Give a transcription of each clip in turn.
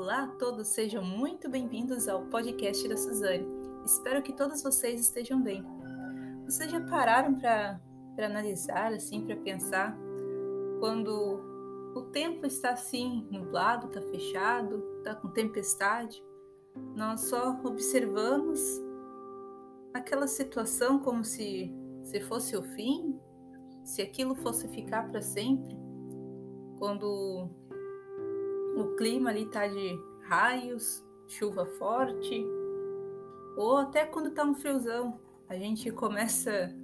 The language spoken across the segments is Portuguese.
Olá a todos, sejam muito bem-vindos ao podcast da Suzane. Espero que todos vocês estejam bem. Vocês já pararam para analisar, assim, para pensar, quando o tempo está assim, nublado, está fechado, está com tempestade, nós só observamos aquela situação como se, se fosse o fim, se aquilo fosse ficar para sempre, quando o clima ali tá de raios, chuva forte, ou até quando tá um friozão, a gente começa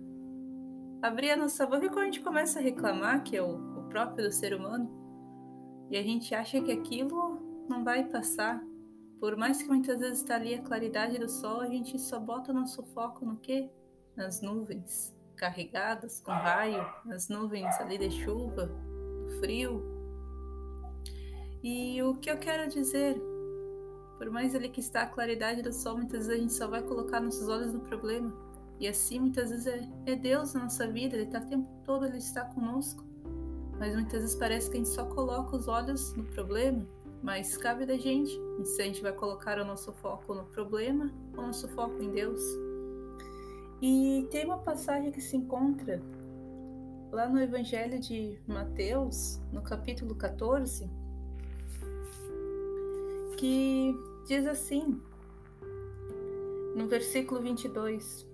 a abrir a nossa boca e quando a gente começa a reclamar, que é o, o próprio do ser humano, e a gente acha que aquilo não vai passar. Por mais que muitas vezes está ali a claridade do sol, a gente só bota nosso foco no quê? Nas nuvens carregadas com raio, nas nuvens ali de chuva, do frio, e o que eu quero dizer, por mais ali que está a claridade do sol, muitas vezes a gente só vai colocar nossos olhos no problema. E assim muitas vezes é, é Deus na nossa vida, Ele está o tempo todo, Ele está conosco. Mas muitas vezes parece que a gente só coloca os olhos no problema, mas cabe da gente se a gente vai colocar o nosso foco no problema ou o nosso foco em Deus. E tem uma passagem que se encontra lá no Evangelho de Mateus, no capítulo 14, que diz assim, no versículo 22: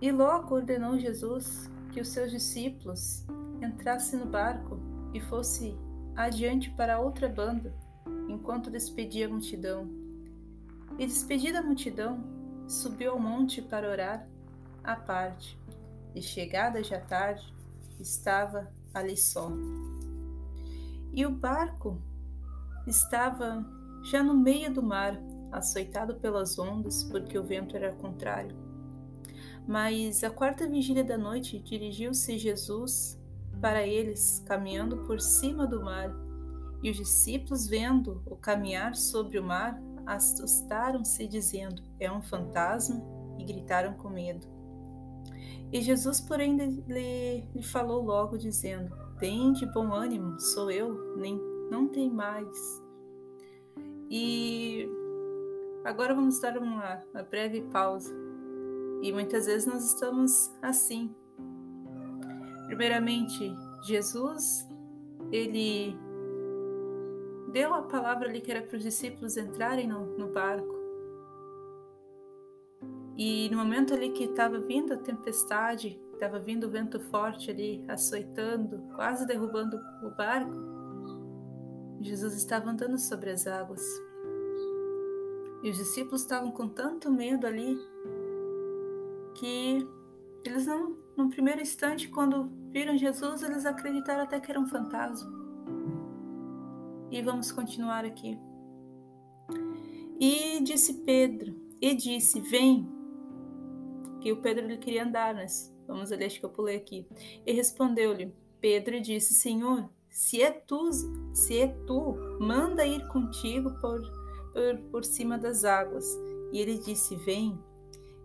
E logo ordenou Jesus que os seus discípulos entrassem no barco e fosse adiante para outra banda, enquanto despedia a multidão. E despedida a multidão, subiu ao monte para orar à parte. E chegada já tarde, estava ali só. E o barco estava já no meio do mar, açoitado pelas ondas, porque o vento era contrário. Mas a quarta vigília da noite dirigiu-se Jesus para eles, caminhando por cima do mar. E os discípulos, vendo o caminhar sobre o mar, assustaram-se, dizendo: É um fantasma, e gritaram com medo. E Jesus, porém, lhe, lhe falou logo, dizendo: Tem de bom ânimo, sou eu, nem não tem mais. E agora vamos dar uma, uma breve pausa. E muitas vezes nós estamos assim. Primeiramente, Jesus, ele deu a palavra ali que era para os discípulos entrarem no, no barco. E no momento ali que estava vindo a tempestade, estava vindo o vento forte ali, açoitando, quase derrubando o barco, Jesus estava andando sobre as águas. E os discípulos estavam com tanto medo ali que eles não, no primeiro instante, quando viram Jesus, eles acreditaram até que era um fantasma. E vamos continuar aqui. E disse Pedro, e disse: Vem. Que o Pedro ele queria andar, mas vamos ali, acho que eu pulei aqui. E respondeu-lhe Pedro disse: Senhor, se é tu, se é tu, manda ir contigo por, por, por cima das águas. E ele disse: Vem.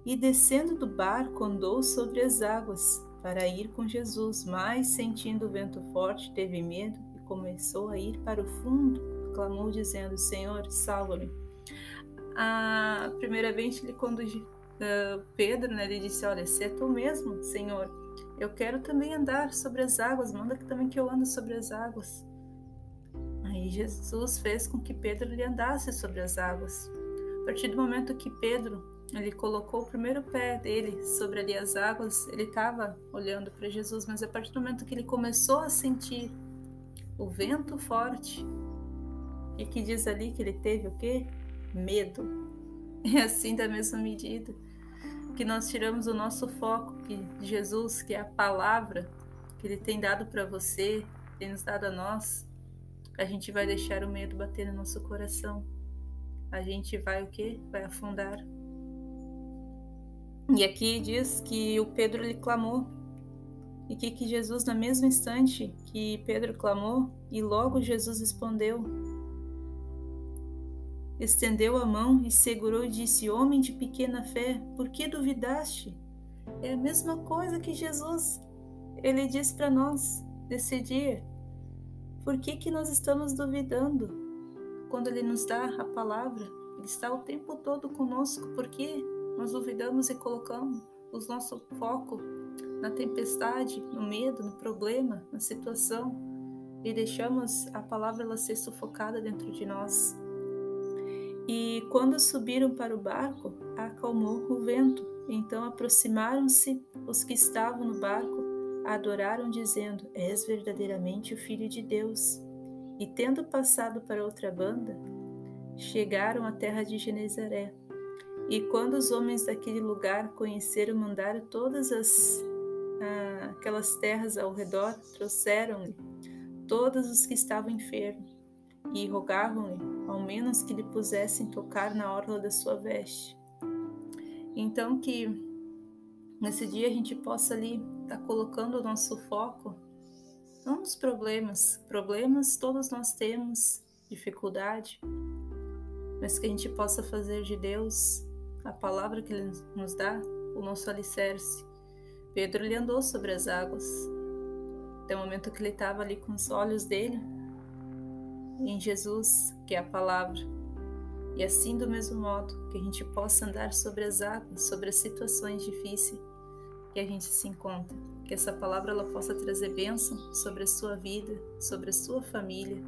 E descendo do barco, andou sobre as águas para ir com Jesus, mas sentindo o vento forte, teve medo e começou a ir para o fundo. Clamou, dizendo: Senhor, salva-me. A primeira vez ele conduziu uh, Pedro, né, ele disse: Olha, se é tu mesmo, Senhor, eu quero também andar sobre as águas, manda que também que eu ande sobre as águas. Aí Jesus fez com que Pedro lhe andasse sobre as águas. A partir do momento que Pedro ele colocou o primeiro pé dele sobre ali as águas, ele estava olhando para Jesus, mas a partir do momento que ele começou a sentir o vento forte, e que diz ali que ele teve o quê? Medo. É assim da mesma medida que nós tiramos o nosso foco que Jesus, que é a palavra que ele tem dado para você, tem nos dado a nós, a gente vai deixar o medo bater no nosso coração. A gente vai o quê? Vai afundar. E aqui diz que o Pedro lhe clamou. E que, que Jesus, no mesmo instante que Pedro clamou, e logo Jesus respondeu, estendeu a mão e segurou e disse: Homem de pequena fé, por que duvidaste? É a mesma coisa que Jesus ele disse para nós dia. Por que, que nós estamos duvidando? quando Ele nos dá a palavra, Ele está o tempo todo conosco, porque nós duvidamos e colocamos o nosso foco na tempestade, no medo, no problema, na situação e deixamos a palavra ela ser sufocada dentro de nós. E quando subiram para o barco, acalmou o vento. Então aproximaram-se os que estavam no barco, adoraram, dizendo: És verdadeiramente o Filho de Deus. E tendo passado para outra banda, chegaram à terra de Genezaré. E quando os homens daquele lugar conheceram, mandaram todas as ah, aquelas terras ao redor, trouxeram-lhe todos os que estavam enfermos e rogavam-lhe, ao menos que lhe pusessem tocar na orla da sua veste. Então que nesse dia a gente possa ali estar tá colocando o nosso foco não nos problemas, problemas todos nós temos, dificuldade, mas que a gente possa fazer de Deus a palavra que Ele nos dá, o nosso alicerce. Pedro ele andou sobre as águas, até o momento que ele estava ali com os olhos dele em Jesus, que é a palavra. E assim, do mesmo modo, que a gente possa andar sobre as águas, sobre as situações difíceis que a gente se encontra. Que essa palavra ela possa trazer bênção sobre a sua vida, sobre a sua família,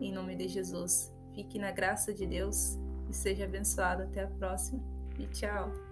em nome de Jesus. Fique na graça de Deus e seja abençoado. Até a próxima e tchau!